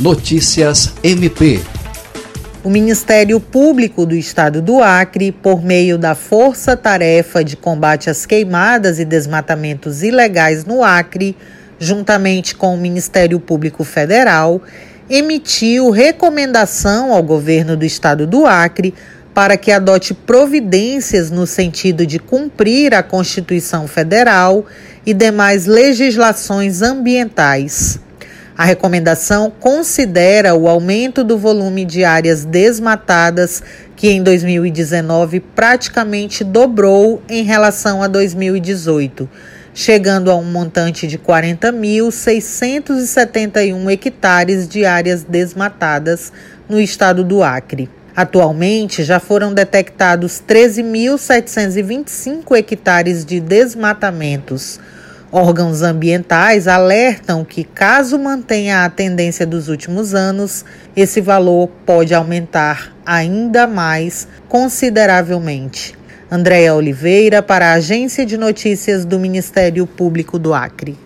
Notícias MP. O Ministério Público do Estado do Acre, por meio da Força Tarefa de Combate às Queimadas e Desmatamentos Ilegais no Acre, juntamente com o Ministério Público Federal, emitiu recomendação ao governo do Estado do Acre para que adote providências no sentido de cumprir a Constituição Federal e demais legislações ambientais. A recomendação considera o aumento do volume de áreas desmatadas, que em 2019 praticamente dobrou em relação a 2018, chegando a um montante de 40.671 hectares de áreas desmatadas no estado do Acre. Atualmente, já foram detectados 13.725 hectares de desmatamentos Órgãos ambientais alertam que, caso mantenha a tendência dos últimos anos, esse valor pode aumentar ainda mais consideravelmente. Andréa Oliveira, para a Agência de Notícias do Ministério Público do Acre.